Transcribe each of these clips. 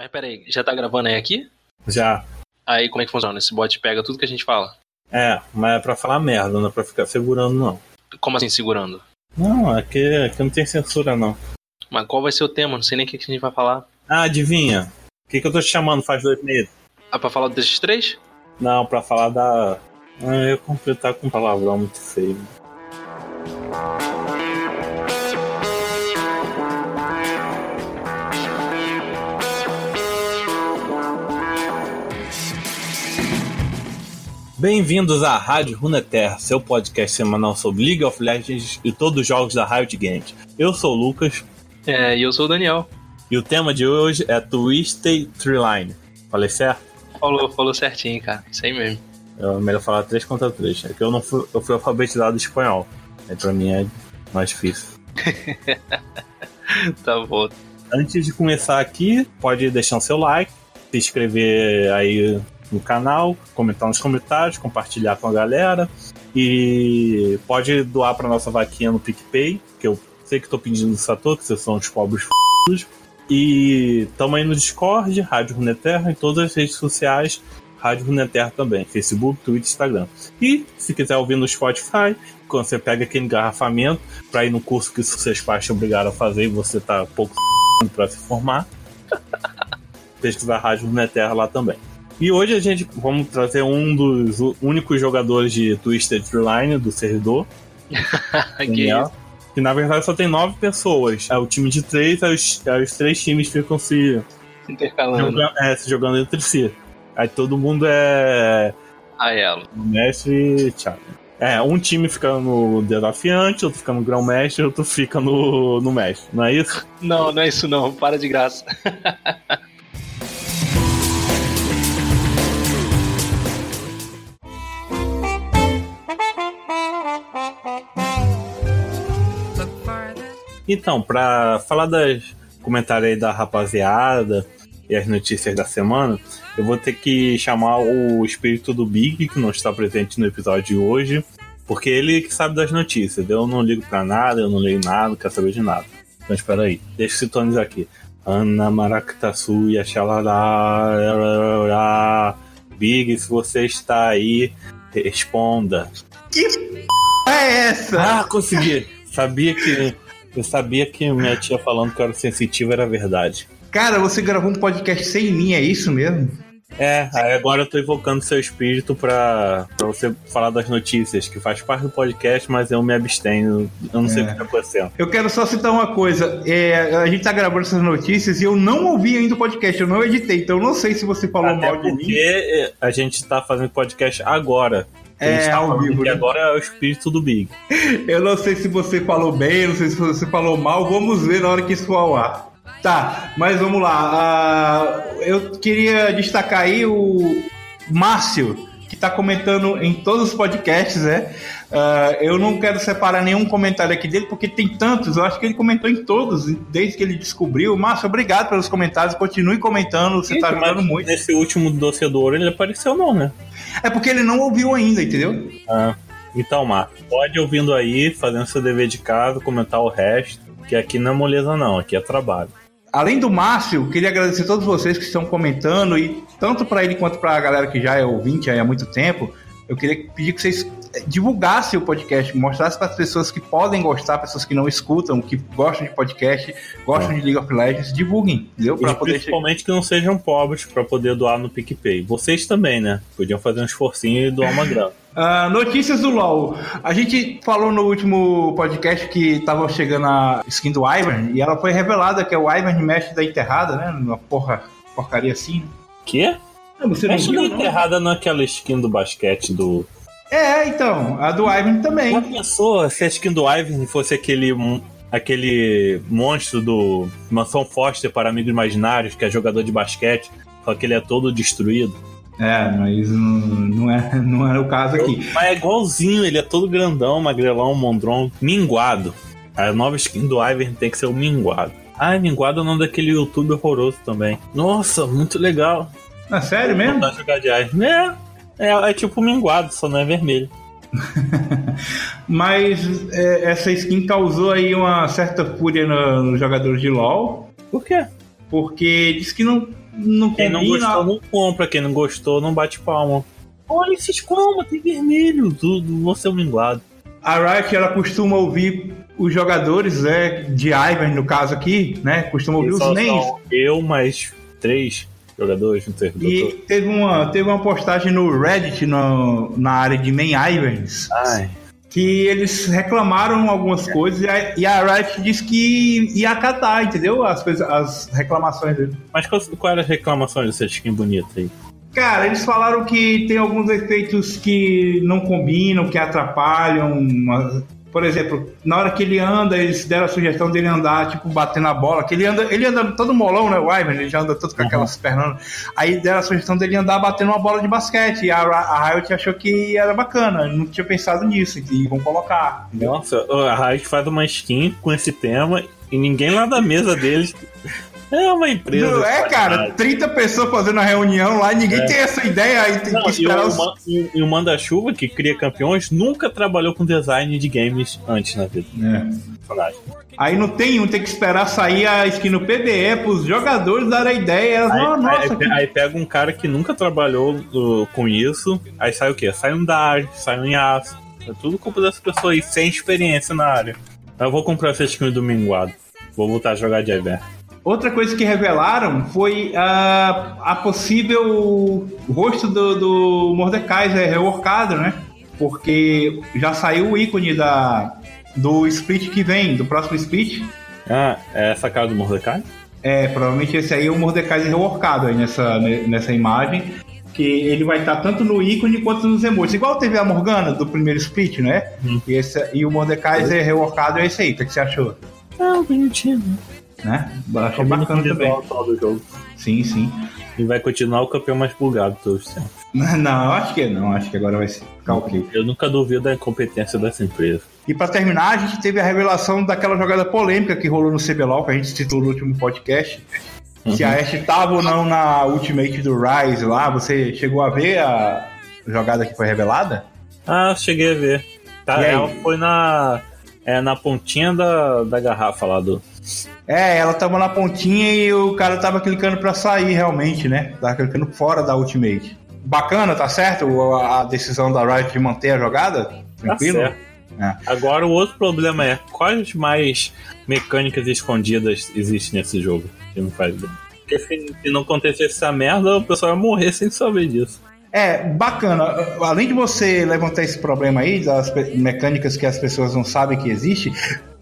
Mas peraí, já tá gravando aí aqui? Já. Aí como é que funciona? Esse bot pega tudo que a gente fala? É, mas é pra falar merda, não é pra ficar segurando, não. Como assim segurando? Não, aqui, aqui não tem censura, não. Mas qual vai ser o tema? Não sei nem o que que a gente vai falar. Ah, adivinha? O que, que eu tô te chamando faz dois meses? Ah, pra falar desses três? Não, pra falar da. Ah, eu ia completar com um palavrão muito feio. Bem-vindos à Rádio Runeterra, seu podcast semanal sobre League of Legends e todos os jogos da Riot Games. Eu sou o Lucas É, e eu sou o Daniel. e o tema de hoje é Twisted Treeline. Falei certo? Falou, falou certinho, cara. Isso aí mesmo. É melhor falar 3 contra 3. É que eu não fui, eu fui alfabetizado em espanhol. Aí pra mim é mais difícil. Tá bom. Antes de começar aqui, pode deixar o seu like, se inscrever aí no canal, comentar nos comentários, compartilhar com a galera. E pode doar pra nossa vaquinha no PicPay, que eu sei que tô pedindo isso a que vocês são os pobres f***. E tamo aí no Discord, Rádio Runeterra, em todas as redes sociais, Rádio Runeterra também, Facebook, Twitter, Instagram. E se quiser ouvir no Spotify, quando você pega aquele engarrafamento para ir no curso que seus pais te obrigaram a fazer e você tá pouco para se formar, pesquisar Rádio Runeterra lá também. E hoje a gente vamos trazer um dos únicos jogadores de Twisted Line do servidor, que que na verdade só tem nove pessoas. É o time de três, aí os, aí os três times ficam se Intercalando. jogando, é, se jogando entre si. Aí todo mundo é A ela. mestre e. É, um time fica no desafiante, outro fica no grão-mestre, outro fica no, no mestre. Não é isso? Não, não é isso não. Para de graça. Então, pra falar das comentários aí da rapaziada e as notícias da semana, eu vou ter que chamar o espírito do Big, que não está presente no episódio de hoje, porque ele que sabe das notícias. Eu não ligo pra nada, eu não leio nada, não quero saber de nada. Então espera aí, deixa eu sintonizar aqui. Ana Maractaçuia, xalará, Big, se você está aí, responda. é essa? Ah, consegui! Sabia que. Eu sabia que minha tia falando que eu era sensitivo era verdade. Cara, você gravou um podcast sem mim, é isso mesmo? É, agora eu tô invocando seu espírito pra, pra você falar das notícias, que faz parte do podcast, mas eu me abstenho. Eu não sei o que tá acontecendo. Eu quero só citar uma coisa. é, a gente tá gravando essas notícias e eu não ouvi ainda o podcast, eu não editei, então eu não sei se você falou Até mal de porque mim. é, a gente tá fazendo podcast agora. Gente É, tá ao vivo, que né? agora é o espírito do Big. Eu não sei se você falou bem, não sei se você falou mal, vamos ver na hora que isso for ao ar. Tá, mas vamos lá. Ah, eu queria destacar aí o Márcio, que tá comentando em todos os podcasts, né? Ah, eu não quero separar nenhum comentário aqui dele, porque tem tantos, eu acho que ele comentou em todos, desde que ele descobriu. Márcio, obrigado pelos comentários, continue comentando, você tá Mas ajudando muito. Nesse último doce do ouro ele apareceu não, né? É porque ele não ouviu ainda, entendeu? Ah, então, Marcos, pode ouvindo aí, fazendo seu dever de casa, comentar o resto, que aqui não é moleza não, aqui é trabalho. Além do Márcio, queria agradecer a todos vocês que estão comentando e tanto para ele quanto para a galera que já é ouvinte há muito tempo, eu queria pedir que vocês eh, divulgassem o podcast, mostrassem para as pessoas que podem gostar, pessoas que não escutam, que gostam de podcast, gostam de League of Legends, divulguem, entendeu? Para E poder principalmente que não sejam pobres para poder doar no PicPay. Vocês também, né? Podiam fazer um esforcinho e doar uma grana. Ah, notícias do LoL. A gente falou no último podcast que tava chegando a skin do Ivern e ela foi revelada que é o Ivern mestre da enterrada, né? Uma porra, porcaria assim. Quê? Ah, Você não Acho que viu, não não? enterrada naquela skin do basquete do. É, então, a do Ivern Já também. pensou se a skin do Ivern fosse aquele. aquele monstro do Mansão Foster para Amigos Imaginários, que é jogador de basquete, só que ele é todo destruído. É, mas não, não, é, não era o caso aqui. Mas é igualzinho, ele é todo grandão, magrelão, mondron, minguado. A nova skin do Ivern tem que ser o minguado. Ah, minguado é o nome daquele youtuber horroroso também. Nossa, muito legal. Ah, sério mesmo? Jogar de Ivern. É, é, é tipo minguado, só não é vermelho. Mas é, essa skin causou aí uma certa fúria no- nos jogadores de LoL, Por quê? porque diz que não não Quem não combina. gostou não compra, quem não gostou não bate palma. Olha esses como, tem vermelho, tudo, vou ser um minguado. A Riot ela costuma ouvir os jogadores, né, de Ivan no caso aqui, né, costuma ouvir os names. Eu mais três jogadores no servidor. E teve uma, teve uma postagem no Reddit no- na área de main Ivans Ai, que eles reclamaram algumas coisas e a, e a Riot disse que ia acatar, entendeu? As, coisas, as reclamações dele. mas qual, qual era a reclamação dessa skin bonita aí? Cara, eles falaram que tem alguns efeitos que não combinam, que atrapalham. Por exemplo, na hora que ele anda, eles deram a sugestão dele andar, tipo, batendo a bola. Que ele anda, ele anda todo molão, né? O Ivan, ele já anda todo com aquelas pernas. Aí deram a sugestão dele andar batendo uma bola de basquete. E a, a Riot achou que era bacana, não tinha pensado nisso, e vão colocar. entendeu? Nossa, a Riot faz uma skin com esse tema e ninguém lá da mesa deles. É uma empresa. Não, é, cara, qualidade. 30 pessoas fazendo a reunião lá e ninguém tem essa ideia, aí tem Não, que e, esperar o, os... E- e o Manda-Chuva, que cria campeões, nunca trabalhou com design de games antes na vida. É. Aí não tem um, tem que esperar sair a skin no PBE pros jogadores darem a ideia. Aí, "Oh, nossa, aí, que aí pega um cara que nunca trabalhou uh, com isso, aí sai o quê? Sai um Dart, sai um Yasuo. É tudo culpa dessa pessoa aí, sem experiência na área. Eu vou comprar essa skin do Minguado. Vou voltar a jogar de Iver. Outra coisa que revelaram foi a, a possível rosto do, do Mordecai é reworkado, né? Porque já saiu o ícone da, do split que vem, do próximo split. Ah, é essa cara do Mordecai? É, provavelmente esse aí é o Mordecai reworkado aí nessa, ne- nessa imagem. Que ele vai estar tanto no ícone quanto nos emotes. Igual teve a Morgana do primeiro split, né? Hum. E, esse, e o Mordecai é reworkado é esse aí. O que que você achou? Ah, bonitinho. Né? Achei bacana também. do jogo. Sim, sim. E vai continuar o campeão mais bugado de todos os tempos. Não, eu acho que não. Acho que agora vai ficar ok. Eu nunca duvido da incompetência dessa empresa. E pra terminar, a gente teve a revelação daquela jogada polêmica que rolou no CBLOL, que a gente citou no último podcast. Se a Ashe tava ou não na Ultimate do Rise lá, você chegou a ver a jogada que foi revelada? Ah, cheguei a ver. Tá, ela foi na. É na pontinha da, da garrafa lá do. É, ela tava na pontinha e o cara tava clicando pra sair realmente, né? Tava clicando fora da Ultimate. Bacana, tá certo a decisão da Riot de manter a jogada? Tá Tranquilo? certo. É. Agora o outro problema é quais mais mecânicas escondidas existem nesse jogo que não faz bem. Porque se, não acontecesse essa merda, o pessoal ia morrer sem saber disso. É, bacana. Além de você levantar esse problema aí, das mecânicas que as pessoas não sabem que existe,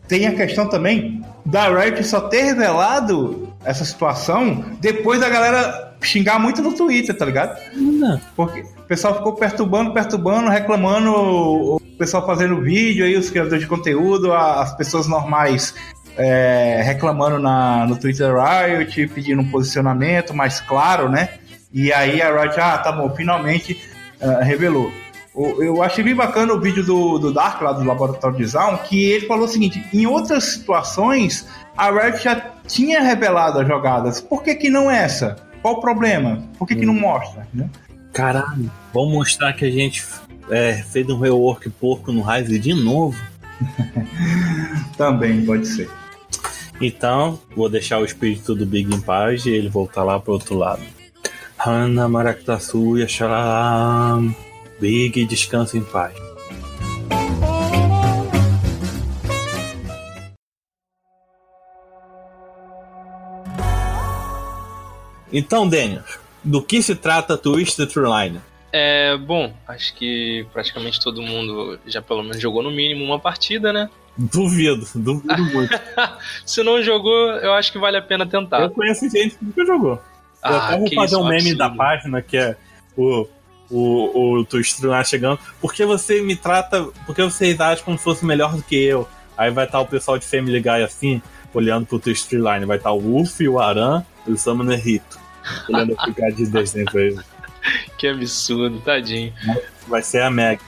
tem a questão também da Riot só ter revelado essa situação depois da galera xingar muito no Twitter, tá ligado? Não. Porque o pessoal ficou perturbando, perturbando, reclamando, o pessoal fazendo vídeo aí, os criadores de conteúdo, as pessoas normais é, reclamando na, no Twitter Riot, pedindo um posicionamento mais claro, né? E aí a Riot, ah, tá bom, finalmente ah, revelou. Eu achei bem bacana o vídeo do, do Dark, lá do Laboratório de Zaun, que ele falou o seguinte: em outras situações, a Riot já tinha revelado as jogadas. Por que, que não essa? Qual o problema? Por que, que não mostra? né? Caralho, vamos mostrar que a gente é, fez um rework porco no Rise de novo. Também pode ser. Então, vou deixar o espírito do Big em paz e ele voltar lá pro outro lado. Hana Maractasuya Big, descansa em paz. Então, Daniel, do que se trata Twisted Line? É, bom, acho que praticamente todo mundo já pelo menos jogou no mínimo uma partida, né? Duvido, duvido muito. Se não jogou, eu acho que vale a pena tentar. Eu conheço gente que nunca jogou. Eu Ah, até vou fazer isso, um meme absurdo. da página que é o, o, o Twister chegando. Por que você me trata. Por que vocês acham como se fosse melhor do que eu? Aí vai estar o pessoal de Family Guy assim, olhando pro Twister Line. Vai estar o Wolf, o Aran e o Summoner Rito. Olhando a ficar de desenho pra ele. Que absurdo, tadinho. Vai ser a Meg.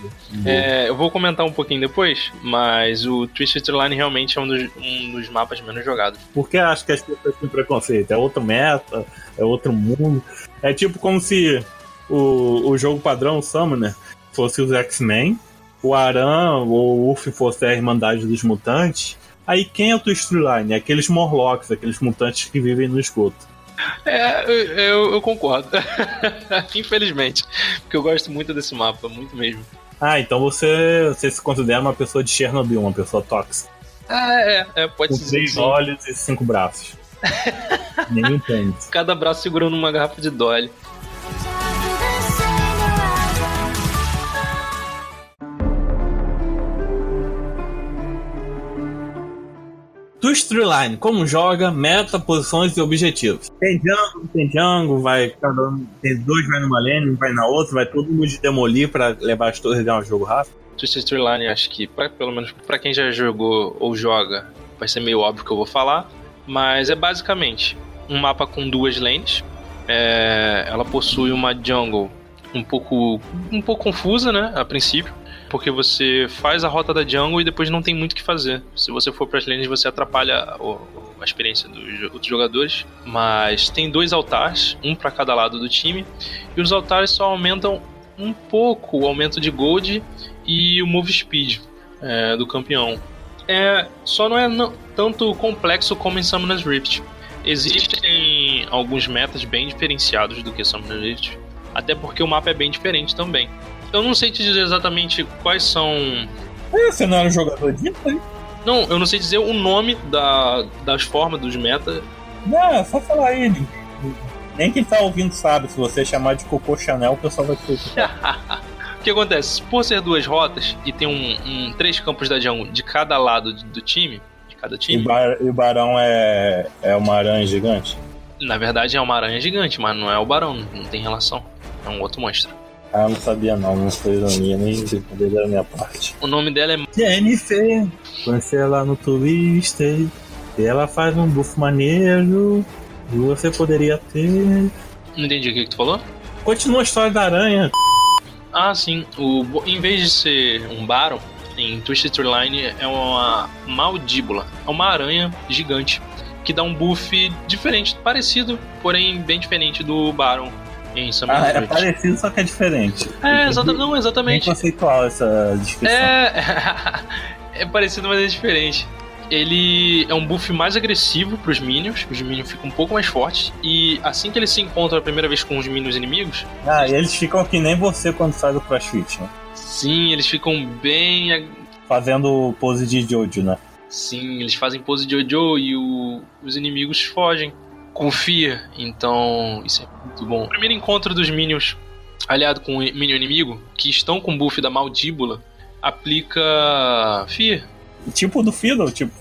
É, eu vou comentar um pouquinho depois, mas o Twisted Line realmente é um dos, um dos mapas menos jogados. Porque acho que as pessoas têm preconceito. É outro meta, é outro mundo. É tipo como se o, o jogo padrão, o Summoner, fosse os X-Men, o Aran ou o Wolf fosse a Irmandade dos Mutantes. Aí quem é o Twistline? Aqueles Morlocks, aqueles mutantes que vivem no esgoto. É, eu, eu concordo. Infelizmente. Porque eu gosto muito desse mapa, muito mesmo. Ah, então você, você se considera uma pessoa de Chernobyl, uma pessoa tóxica. Ah, é, é pode Com ser. três sim. olhos e cinco braços. Nenhum tênis. Cada braço segurando uma garrafa de Dolly. Twist Line, como joga, meta, posições e objetivos. Tem Django, tem Django, vai cada um, tem dois vai numa lane, um vai na outra, vai todo mundo demolir pra levar as torres e ganhar um jogo rápido. Twisted Tree Line, acho que, pra, pelo menos pra quem já jogou ou joga, vai ser meio óbvio que eu vou falar. Mas é basicamente um mapa com duas lanes. É, ela possui uma jungle um pouco, um pouco confusa, né, a princípio. Porque você faz a rota da jungle e depois não tem muito o que fazer. Se você for para as lanes, você atrapalha a experiência dos outros jogadores. Mas tem dois altares, um para cada lado do time. E os altares só aumentam um pouco o aumento de gold e o move speed é, do campeão. É, só não é não- tanto complexo como em Summoner's Rift. Existem alguns metas bem diferenciados do que Summoner's Rift, até porque o mapa é bem diferente também. Eu não sei te dizer exatamente quais são. É, você não era um jogador de hein? Não, eu não sei dizer o nome da, das formas dos metas. Não, é só falar aí. Nem quem tá ouvindo sabe, se você chamar de Cocô Chanel, o pessoal vai ter O que acontece? Por ser duas rotas e ter um, um- três campos da jungle de cada lado do time, de cada E time, o, bar, e o Barão é, é uma aranha gigante? Na verdade é uma aranha gigante, mas não é o barão, não tem relação. É um outro monstro. Ah, eu não sabia não, não foi ironia, nem brincadeira da minha parte. O nome dela é. Jennifer, conheci ela no Twister, e ela faz um buff maneiro, e você poderia ter... Não entendi o que, que tu falou? Continua a história da aranha. Ah, sim. O, em vez de ser um Baron, em Twisted Line é uma Maldíbula. É uma aranha gigante que dá um buff diferente, parecido, porém bem diferente do Baron em Summoner's Ah, é Rift. parecido, só que é diferente. É, exata- não, Bem exatamente. conceitual essa descrição. É. é parecido, mas é diferente. Ele é um buff mais agressivo pros minions, os minions ficam um pouco mais fortes. E assim que eles se encontram a primeira vez com os minions inimigos, Ah, e eles ficam que nem você quando sai do CrossFit, né? sim, eles ficam bem. Fazendo pose de Jojo, né? Sim, eles fazem pose de Jojo e o- os inimigos fogem. Confia, então isso é muito bom. O primeiro encontro dos minions aliado com o minion inimigo, que estão com o buff da Maldíbula, aplica Fear. Tipo do Fiddle, tipo.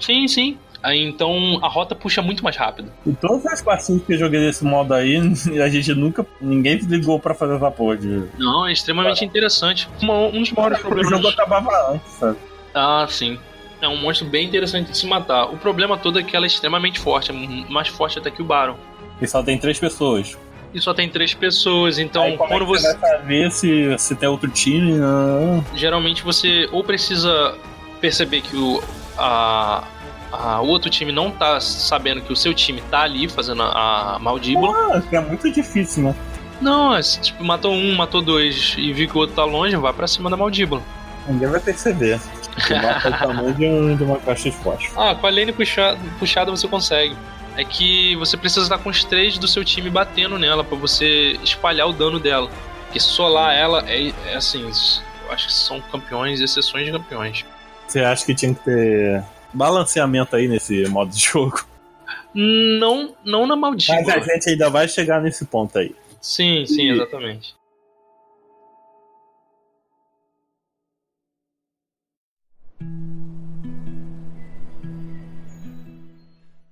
Sim, sim. Aí então a rota puxa muito mais rápido. E todas as partidas que eu joguei desse modo aí, a gente nunca. Ninguém ligou pra fazer essa porra de. Não, é extremamente interessante. Uma- um dos maiores O problemas. jogo acabava antes, sabe? Ah, sim. É um monstro bem interessante de se matar. O problema todo é que ela é extremamente forte, é mais forte até que o Baron. E só tem três pessoas. E só tem três pessoas, então aí, como quando é você. você vai saber se, se tem outro time? Não. Geralmente você ou precisa perceber que o, a, a- o outro time não tá sabendo que o seu time tá ali fazendo a, a maldíbula. Ah, é muito difícil, né? Não, é, se, tipo, matou um, matou dois e viu que o outro tá longe, vai pra cima da maldíbula. Ninguém vai perceber. O mapa é o tamanho de, um- de uma caixa de fósforo. Ah, com a lane puxada, puxada você consegue. É que você precisa estar com os três do seu time batendo nela pra você espalhar o dano dela. Porque solar ela é, é assim, eu acho que são campeões, exceções de campeões. Você acha que tinha que ter balanceamento aí nesse modo de jogo? Não, não na Mas a gente ainda vai chegar nesse ponto aí. Sim, sim, exatamente.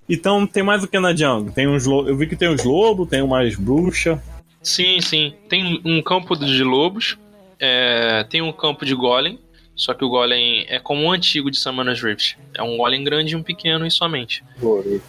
Então tem mais o que na jungle? Tem uns lo... Eu vi que tem uns lobos, tem umas bruxas. Sim, sim. Tem um campo de lobos, é, tem um campo de golem, só que o golem é como o antigo de Summoner's Rift. É um golem grande e um pequeno e somente.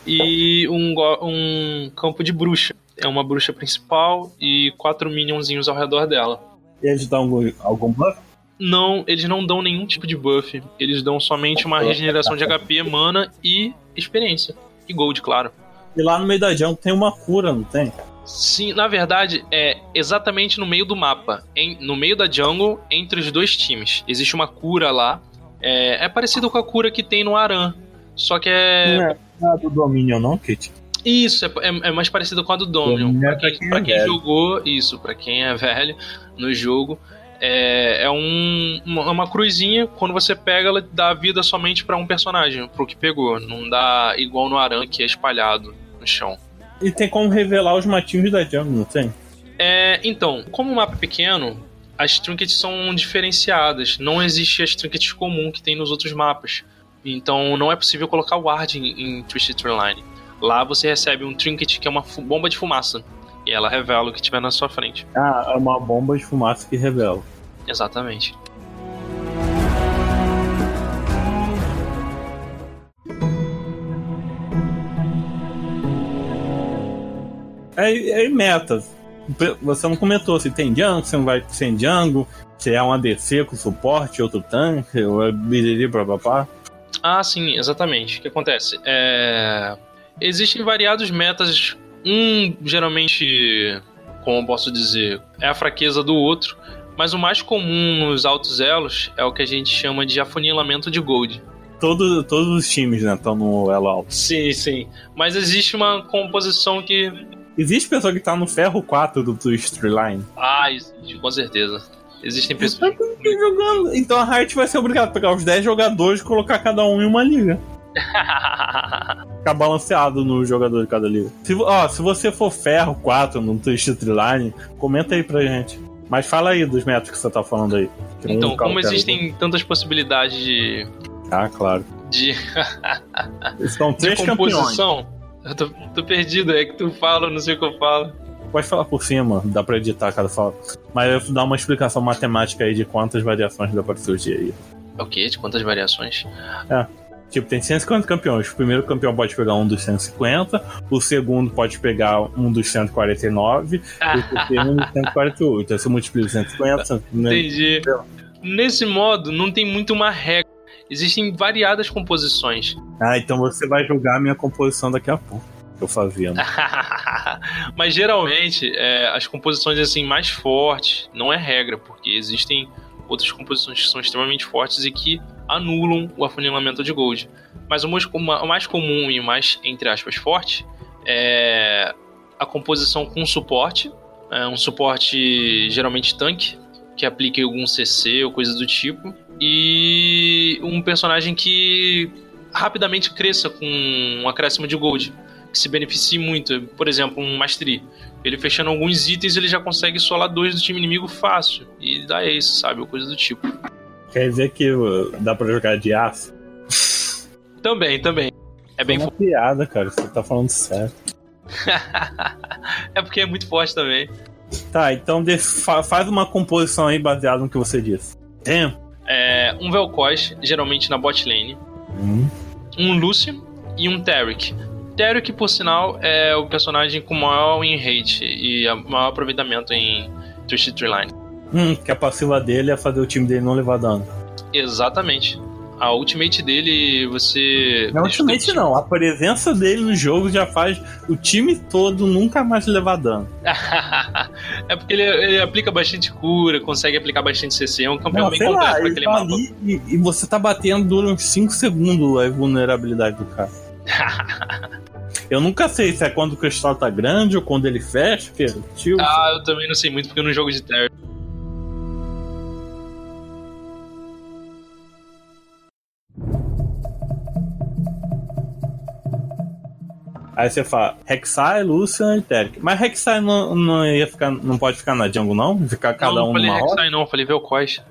E um, go- um campo de bruxa. É uma bruxa principal e quatro minionzinhos ao redor dela. E eles dão algum, algum buff? Não, eles não dão nenhum tipo de buff. Eles dão somente uma regeneração de HP, mana e experiência. E gold, claro. E lá no meio da jungle tem uma cura, não tem? Sim, na verdade, é exatamente no meio do mapa. Em- no meio da jungle, entre os dois times. Existe uma cura lá. É, é parecido com a cura que tem no Aran. Só que é. Não é nada do Dominion, não, Kit? Isso, é, é, é mais parecido com a do Dominion. Dominion é Pra quem, é pra quem jogou, isso, pra quem é velho no jogo, é, é um, uma, uma cruzinha, quando você pega, ela dá vida somente pra um personagem, pro que pegou. Não dá igual no Aran, que é espalhado no chão. E tem como revelar os matinhos da jungle, não tem? É, então, como o mapa é pequeno, as trinkets são diferenciadas. Não existe as trinkets comum que tem nos outros mapas. Então não é possível colocar ward em, em Twisted Line. Lá você recebe um trinket que é uma bomba de fumaça. E ela revela o que tiver na sua frente. Ah, é uma bomba de fumaça que revela. Exatamente. É, é meta. Você não comentou se tem jungle, se não vai sem jungle, se é um ADC com suporte, outro tanque, ou é biriri papapá. Ah, sim, exatamente. O que acontece? É... Existem variados metas. Um, geralmente, como eu posso dizer, é a fraqueza do outro. Mas o mais comum nos altos elos é o que a gente chama de afunilamento de gold. Todo, todos os times, né, estão no elo alto. Sim, sim. Mas existe uma composição que. Existe pessoa que tá no ferro 4 do Twist Line. Ah, existe, com certeza. Existem pessoas. Então a Riot vai ser obrigada a pegar os 10 jogadores e colocar cada um em uma liga. Ficar balanceado no jogador de cada liga. Se, ó, se você for ferro 4 no Twist Line, comenta aí pra gente. Mas fala aí dos métodos que você tá falando aí. Então, como existem tantas possibilidades de. Ah, claro. de, São de três campeões. composição. Eu tô, tô perdido, é que tu fala, eu não sei o que eu falo. Pode falar por cima, dá pra editar cada fala. Mas eu vou dar uma explicação matemática aí de quantas variações dá pra surgir aí. É o quê? De quantas variações? Tipo, tem 150 campeões. O primeiro campeão pode pegar um dos 150, o segundo pode pegar um dos 149 e o terceiro um dos 148. Aí você multiplica 150, né? Entendi. Nesse modo, não tem muito uma regra. Existem variadas composições. Ah, então você vai julgar a minha composição daqui a pouco. Que eu fazia. Né? Mas geralmente, é, as composições assim mais fortes não é regra, porque existem outras composições que são extremamente fortes e que anulam o afunilamento de gold. Mas o mais, comum e mais, entre aspas, forte é a composição com suporte. É um suporte geralmente tanque, que aplique algum CC ou coisa do tipo. E um personagem que rapidamente cresça com um acréscimo de gold que se beneficie muito. Por exemplo, um Mastery. Ele fechando alguns itens, ele já consegue solar dois do time inimigo fácil. E dá isso, sabe? Coisa do tipo. Quer dizer que dá pra jogar de aço? Também, também. É bem É uma piada, cara. Você tá falando sério. É porque é muito forte também. Tá, então faz uma composição aí baseada no que você disse. Tem? É, um Vel'Koz, geralmente na bot lane. Hum. Um Lucian e um Taric. Taric, por sinal, é o personagem com maior win rate e maior aproveitamento em Twisted Tree Line. Hum, que a passiva dele é fazer o time dele não levar dano. Exatamente. A ultimate dele, você. Não, ultimamente não. A presença dele no jogo já faz o time todo nunca mais levar dano. é porque ele, ele aplica bastante cura, consegue aplicar bastante CC, é um campeão Não, bem completo lá, pra ele aquele tá mapa. ali e, e você tá batendo dura uns 5 segundos a vulnerabilidade do cara. Eu nunca sei se é quando o cristal tá grande ou quando ele fecha, que tio. ah, eu também não sei muito porque eu não jogo de Terra. Aí você fala Rek'Sai, Lucian e Teric. Mas Rek'Sai não, não ia ficar, não pode ficar na jungle não? Ficar cada não, não um falei numa roda? Rek'Sai não, falei Vel'Koz.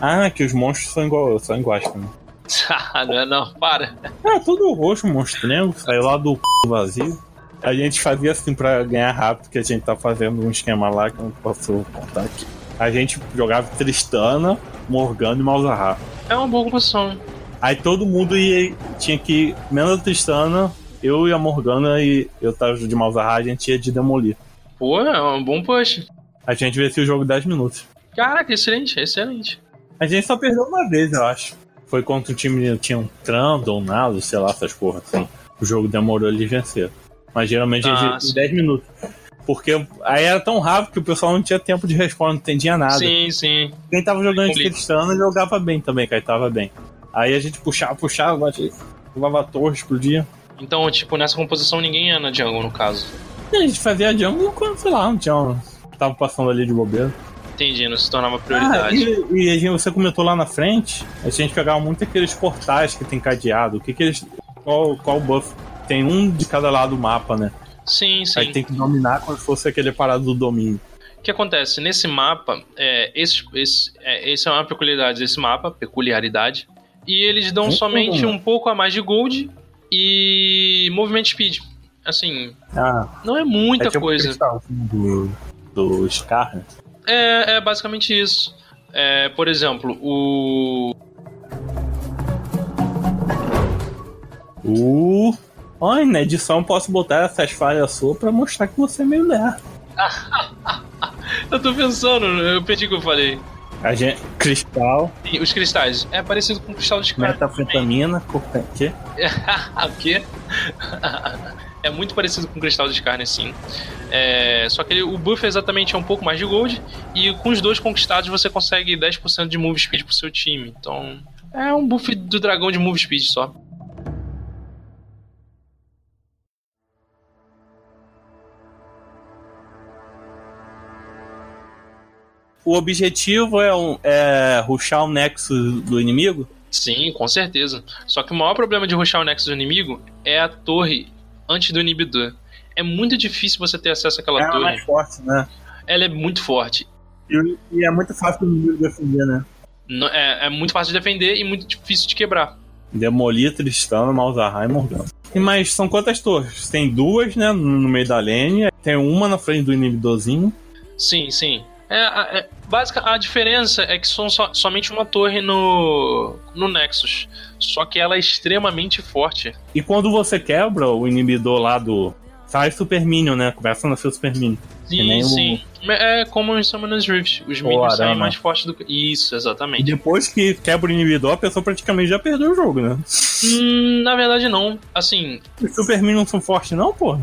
Ah, que os monstros são igual, são iguais também. não é não, para. É, todo roxo, monstrengo, saiu lá do c... vazio. A gente fazia assim pra ganhar rápido, que a gente tá fazendo um esquema lá que eu não posso contar aqui. A gente jogava Tristana, Morgana e Malzahar. É uma boa composição. Aí todo mundo ia, tinha que, menos a Tristana, eu e a Morgana e eu tava de Malzahar, a gente ia de Demolir. Pô, é um bom push. A gente vencia o jogo 10 minutos. Caraca, excelente, excelente. A gente só perdeu uma vez, eu acho. Foi contra um time que tinha um Trundle, Nalo, sei lá, essas porra assim. O jogo demorou eles vencer. Mas geralmente a Ah, gente sim. em 10 minutos. Porque aí era tão rápido que o pessoal não tinha tempo de respawn, não entendia nada. Sim, sim. Quem tava jogando de. Tristana jogava bem também, caetava bem. Aí a gente puxava, puxava, batia, levava a torre, explodia. Então, tipo, nessa composição ninguém é na jungle, no caso. A gente fazia jungle quando, sei lá, não tinha. um- Tava passando ali de bobeira. Entendi, não se tornava Ah, prioridade. e, e a gente- você comentou lá na frente, a gente pegava muito aqueles portais que tem cadeado. O que que eles. Qual, qual buff? Tem um de cada lado do mapa, né? Sim, sim. Aí tem que dominar como se fosse aquele parado do domínio. O que acontece? Nesse mapa, é, esse, esse, é, esse é uma peculiaridade desse mapa, peculiaridade. E eles dão Hum. somente um pouco a mais de gold e movimento speed. Assim, Ah, não é muita é tipo coisa. o cristalzinho do, do Scar? É, é basicamente isso. É, por exemplo, o. Uh. Olha, na edição posso botar essas falhas suas pra mostrar que você é meio lerdo. Eu tô pensando, eu perdi o que eu falei. A gente, cristal, E os cristais. É parecido com o cristal de Scar. metafetamina, corten- quê? o quê? é muito parecido com o cristal de carne, sim. É, só que ele- o buff exatamente é um pouco mais de gold. E com os dois conquistados você consegue 10% de move speed pro seu time. Então. É um buff do dragão de move speed só. O objetivo é, um, é ruxar o nexo do inimigo? Sim, com certeza. Só que o maior problema de rushar o nexo do inimigo é a torre antes do inibidor. É muito difícil você ter acesso àquela é a torre. mais forte, né? Ela é muito forte. E, e é muito fácil o inimigo defender, né? Não- É, é muito fácil de defender e muito difícil de quebrar. Demolir, Tristana, Malzahar e Morgana. E mas são quantas torres? Tem duas, né? No meio da lane. Tem uma na frente do inibidorzinho. Sim, sim. É, a- é, básica, a diferença é que são só- somente uma torre no, no Nexus. Só que ela é extremamente forte. E quando você quebra o inibidor lá do. Sai Super Minion, né? Começa a nascer o Super Minion. Sim, nem o- sim. É como em Summoner's Rift. Os minions saem mais fortes do que. Isso, E exatamente. depois que quebra o inibidor, a pessoa praticamente já perdeu o jogo, né? Hum, na verdade, não. Assim, Os Super Minions são fortes, não, porra?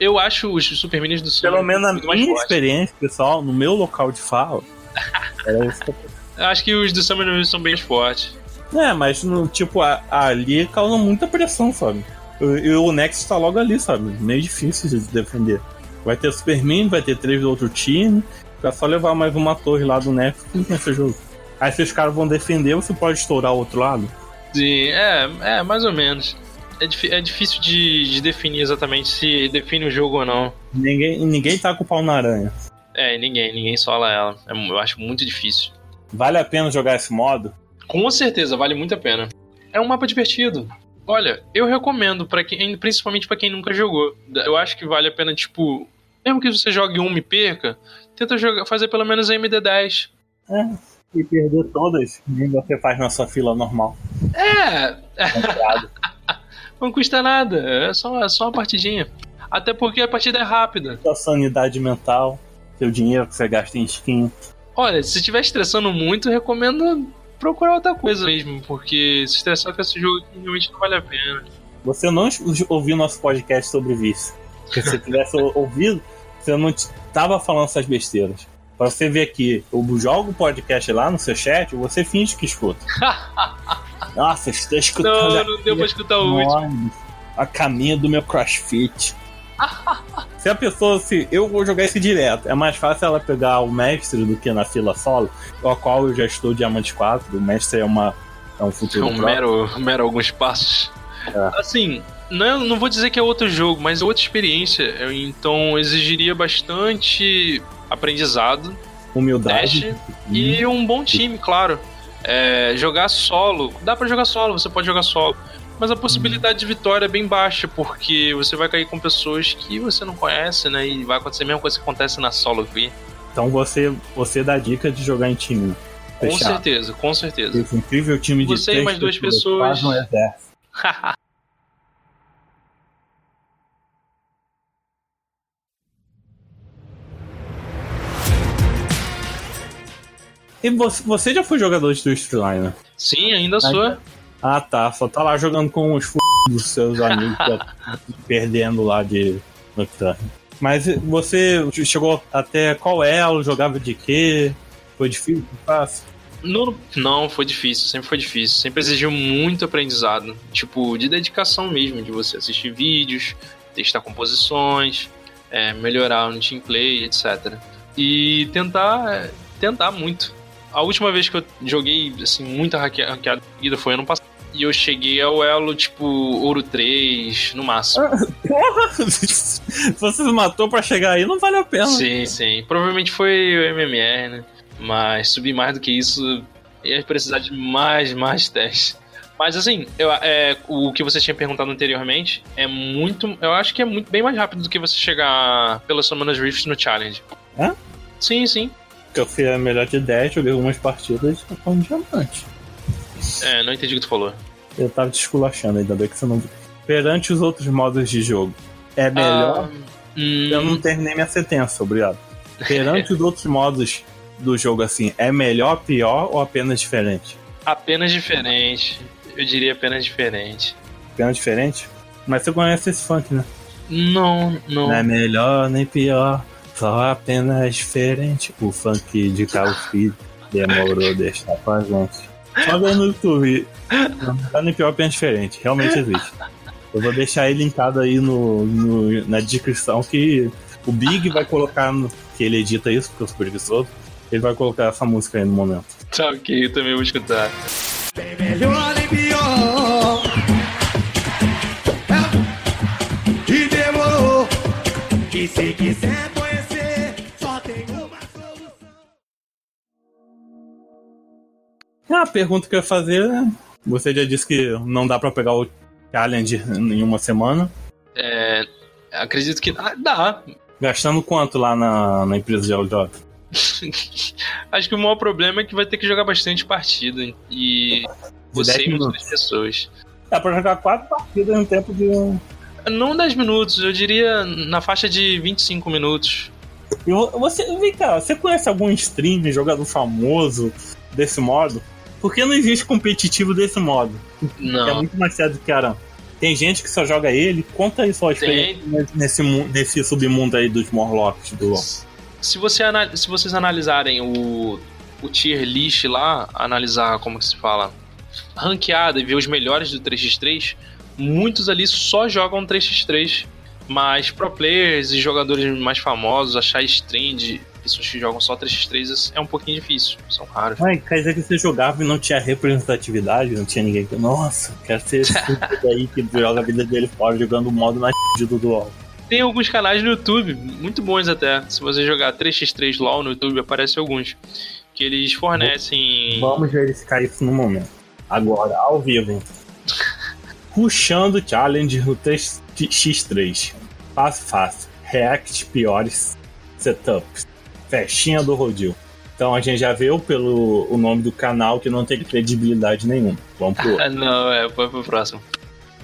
Eu acho os Super Minions do Pelo Summoner menos na minha fortes. experiência, pessoal, no meu local de fala. Era isso que eu Acho que os do Summoner Rift são bem fortes. É, mas no, tipo, a- ali causa muita pressão, sabe? E o Nexus tá logo ali, sabe? Meio difícil de defender. Vai ter Super Minion, vai ter três do outro time. É só levar mais uma torre lá do Nexus e o jogo. Aí se os caras vão defender, você pode estourar o outro lado. Sim, é, é, mais ou menos. É, é difícil de, de definir exatamente se define o jogo ou não. Ninguém, ninguém tá com o pau na aranha. É, ninguém, ninguém sola ela. É eu acho muito difícil. Vale a pena jogar esse modo? Com certeza, vale muito a pena. É um mapa divertido. Olha, eu recomendo para quem, principalmente pra quem nunca jogou. Eu acho que vale a pena, tipo, mesmo que você jogue uma e perca, tenta jogar, fazer pelo menos a MD10. É. E perder todas, nem você faz na sua fila normal. É, Comprado. Não custa nada, é só, é só uma partidinha. Até porque a partida é rápida. Sua sanidade mental, seu dinheiro que você gasta em skin. Olha, se estiver estressando muito, recomendo procurar outra coisa mesmo, porque se estressar com esse jogo aqui realmente não vale a pena. Você não ouviu nosso podcast sobre vício. Se você tivesse ouvido, você não t- tava falando essas besteiras. Pra você ver aqui, eu jogo o podcast lá no seu chat, você finge que escuta. Nossa, estou escutando. Não, não deu pra escutar o último. A caminho do meu crossfit. se a pessoa, se eu vou jogar esse direto, é mais fácil ela pegar o mestre do que na fila solo, a qual eu já estou diamante 4. O mestre é uma é um É futuro um próprio. mero, mero alguns passos. É. Assim, não, não vou dizer que é outro jogo, mas é outra experiência. Então exigiria bastante aprendizado, humildade. teste e um bom time, claro. É, jogar solo, dá pra jogar solo, você pode jogar solo. Mas a possibilidade de vitória é bem baixa, porque você vai cair com pessoas que você não conhece, né? E vai acontecer a mesma coisa que acontece na solo V. Então você, você dá dica de jogar em time. Com Fechado. certeza, com certeza. Esse incrível time de Você e mais duas pessoas. Um exército. E você, já foi jogador de Twist Line, né? Sim, ainda sou. Ah tá, só tá lá jogando com os f... dos seus amigos tá perdendo lá de. Mas você chegou até qual elo, jogava de quê? Foi difícil? Fácil? No, não, foi difícil, sempre foi difícil. Sempre exigiu muito aprendizado. Tipo, de dedicação mesmo, de você assistir vídeos, testar composições, é, melhorar no team play, etc. E tentar, tentar muito. A última vez que eu joguei, assim, muita ranqueada foi ano passado. E eu cheguei ao elo, tipo, ouro 3, no máximo. Ah, porra! Se você matou pra chegar aí, não vale a pena. Sim, sim. Provavelmente foi o MMR, né? Mas subir mais do que isso ia precisar de mais, mais testes. Mas assim, eu, é, o que você tinha perguntado anteriormente é muito. Eu acho que é muito bem mais rápido do que você chegar pelas semanas Rift no Challenge. Hã? Sim, sim. Eu fui a melhor de 10, joguei algumas partidas e um diamante. É, não entendi o que tu falou. Eu tava te esculachando, ainda bem que você não. Perante os outros modos de jogo, é melhor. Ah, hum... Eu não terminei minha sentença, obrigado. Perante os outros modos do jogo, assim, é melhor, pior ou apenas diferente? Apenas diferente. Eu diria apenas diferente. Apenas diferente? Mas você conhece esse funk, né? Não, não. Não é melhor nem pior, só apenas diferente. O funk de Carlos Filho demorou deixar com a gente. Só ver no YouTube. Não tá nem pior, apenas diferente. Realmente existe. Eu vou deixar ele linkado aí no, no, na descrição que o Big vai colocar no, que ele edita isso, porque eu sou preguiçoso. Ele vai colocar essa música aí no momento. Tá ok, eu também vou escutar. Ah, a pergunta que eu ia fazer. Né? Você já disse que não dá pra pegar o challenge em uma semana. É. Acredito que dá. Gastando quanto lá na, na empresa de LJ? Acho que o maior problema é que vai ter que jogar bastante partida e você e muitas pessoas. Dá pra jogar quatro partidas no tempo de um. Não 10 minutos, eu diria na faixa de 25 minutos. E você, vem cá, você conhece algum stream, jogador famoso desse modo? Porque não existe competitivo desse modo. Não. É muito mais sério do que Aran. Tem gente que só joga ele. Conta aí só a experiência nesse, nesse submundo aí dos Morlocks do LoL se, você, se vocês analisarem o, o tier list lá, analisar como que se fala, ranqueada e ver os melhores do 3x3, muitos ali só jogam 3x3. Mas pro players e jogadores mais famosos, achar stream de pessoas que jogam só 3x3 é um pouquinho difícil, são raros. Ai, quer dizer que você jogava e não tinha representatividade, não tinha ninguém que. Nossa, quero ser esse aí que joga a vida dele fora jogando o modo mais do LoL. Tem alguns canais no YouTube, muito bons até. Se você jogar 3x3 LOL no YouTube, aparece alguns. Que eles fornecem. Vamos verificar isso no momento. Agora, ao vivo. Puxando challenge no 3x3. Fácil, fácil. React piores setups. Festinha do rodil. Então a gente já viu pelo o nome do canal que não tem credibilidade nenhuma. Vamos pro outro. não, é, foi pro próximo.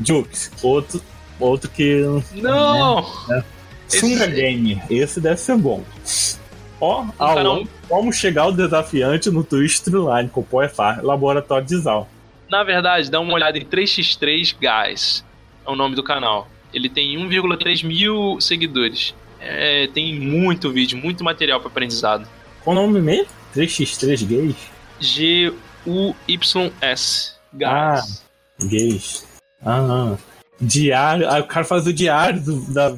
Jukes, outro Outro que. Não! Né? Sunga esse... Game. Esse deve ser bom. Ó, oh, como chegar ao desafiante no Twitch Streamline com o Poefar, Laboratório de Zal. Na verdade, dá uma olhada em 3x3 Guys. É o nome do canal. Ele tem 1,3 mil seguidores. É, tem muito vídeo, muito material para aprendizado. Qual o nome mesmo? 3x3 Gays? G-U-Y-S. Ah, gays. Ah, diário. Aí o cara faz o diário do da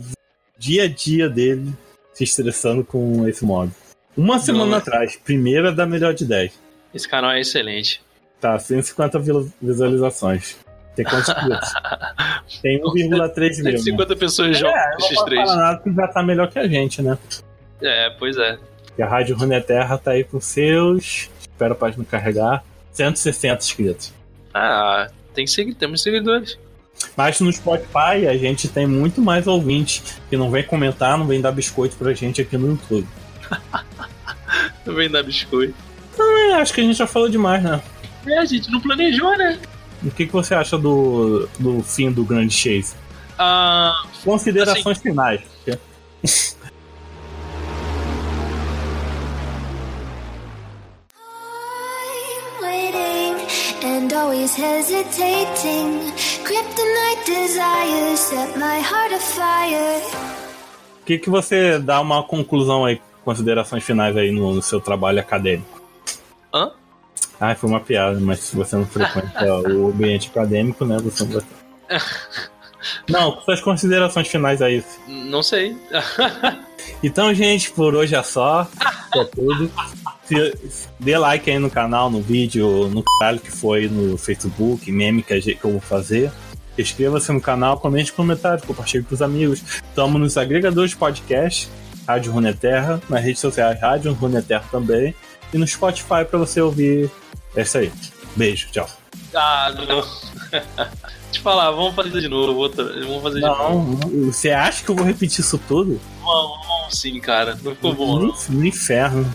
dia a dia dele se estressando com esse modo. Uma semana Não, atrás, primeira da melhor de 10. Esse canal é excelente. Tá, 150 visualizações. Tem quantos Tem 1,3 mil. 150 né? pessoas jogam é, X3. Não nada que já tá melhor que a gente, né? É, pois é. E a Rádio Runeterra tá aí com seus. Espera a página carregar. 160 inscritos. Ah, tem temos seguidores. Mas no Spotify a gente tem muito mais ouvinte que não vem comentar, não vem dar biscoito pra gente aqui no YouTube. não vem dar biscoito. Ah, acho que a gente já falou demais, né? É, a gente não planejou, né? O que, que você acha do, do fim do Grande Chase? Uh, Considerações assim, finais. and always hesitating. Kryptonite desires set my heart afire. O que, que você dá uma conclusão aí, considerações finais aí no, no seu trabalho acadêmico? Hã? Ah, foi uma piada, mas se você não frequenta o ambiente acadêmico, né, você não vai. Não, suas considerações finais a isso. Não sei. Então, gente, por hoje é só. É tudo. Se- Dê like aí no canal, no vídeo, no caralho que foi no Facebook, meme que, gente- que eu vou fazer. Inscreva-se no canal, comente comentários, compartilhe com os amigos. Estamos nos agregadores de podcast, Rádio Runeterra, nas redes sociais Rádio Runeterra também, e no Spotify para você ouvir. É isso aí. Beijo, tchau. ah, não. Te falar, vamos fazer de novo. Outra, vamos fazer de novo. Não, você acha que eu vou repetir isso tudo? Vamos, vamos sim, cara. Não ficou bom, no, não. no inferno.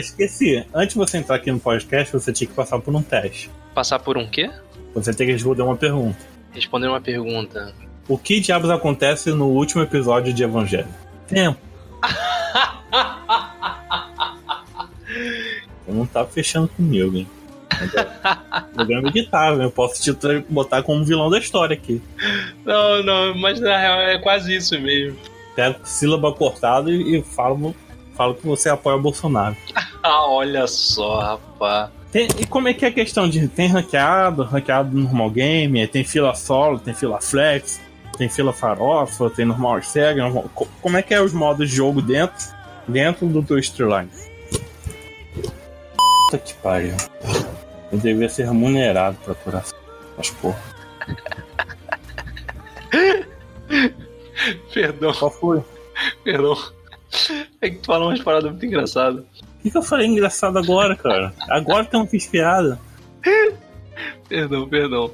Esqueci. Antes de você entrar aqui no podcast, você tinha que passar por um teste. Passar por um quê? Você tem que responder uma pergunta. Responder uma pergunta. O que diabos acontece no último episódio de Evangelho? Tempo. Você não tá fechando comigo, hein? Programa editável, eu posso te botar como vilão da história aqui. Não, não, mas na real é quase isso mesmo. Pego sílaba cortada e e falo, falo que você apoia o Bolsonaro. Ah, olha só, rapaz. Tem- e como é que é a questão de. Tem ranqueado, ranqueado normal game, aí tem fila solo, tem fila flex, tem fila farofa, tem normal cega. como é que é os modos de jogo dentro, dentro do teu Streamline? Puta que pariu. Eu devia ser remunerado pra aturar as porra. Perdão, Qual foi? Perdão. É que tu falou umas paradas muito engraçadas. Que, que eu falei engraçado agora, cara? Agora eu não fiz piada. Perdão, perdão.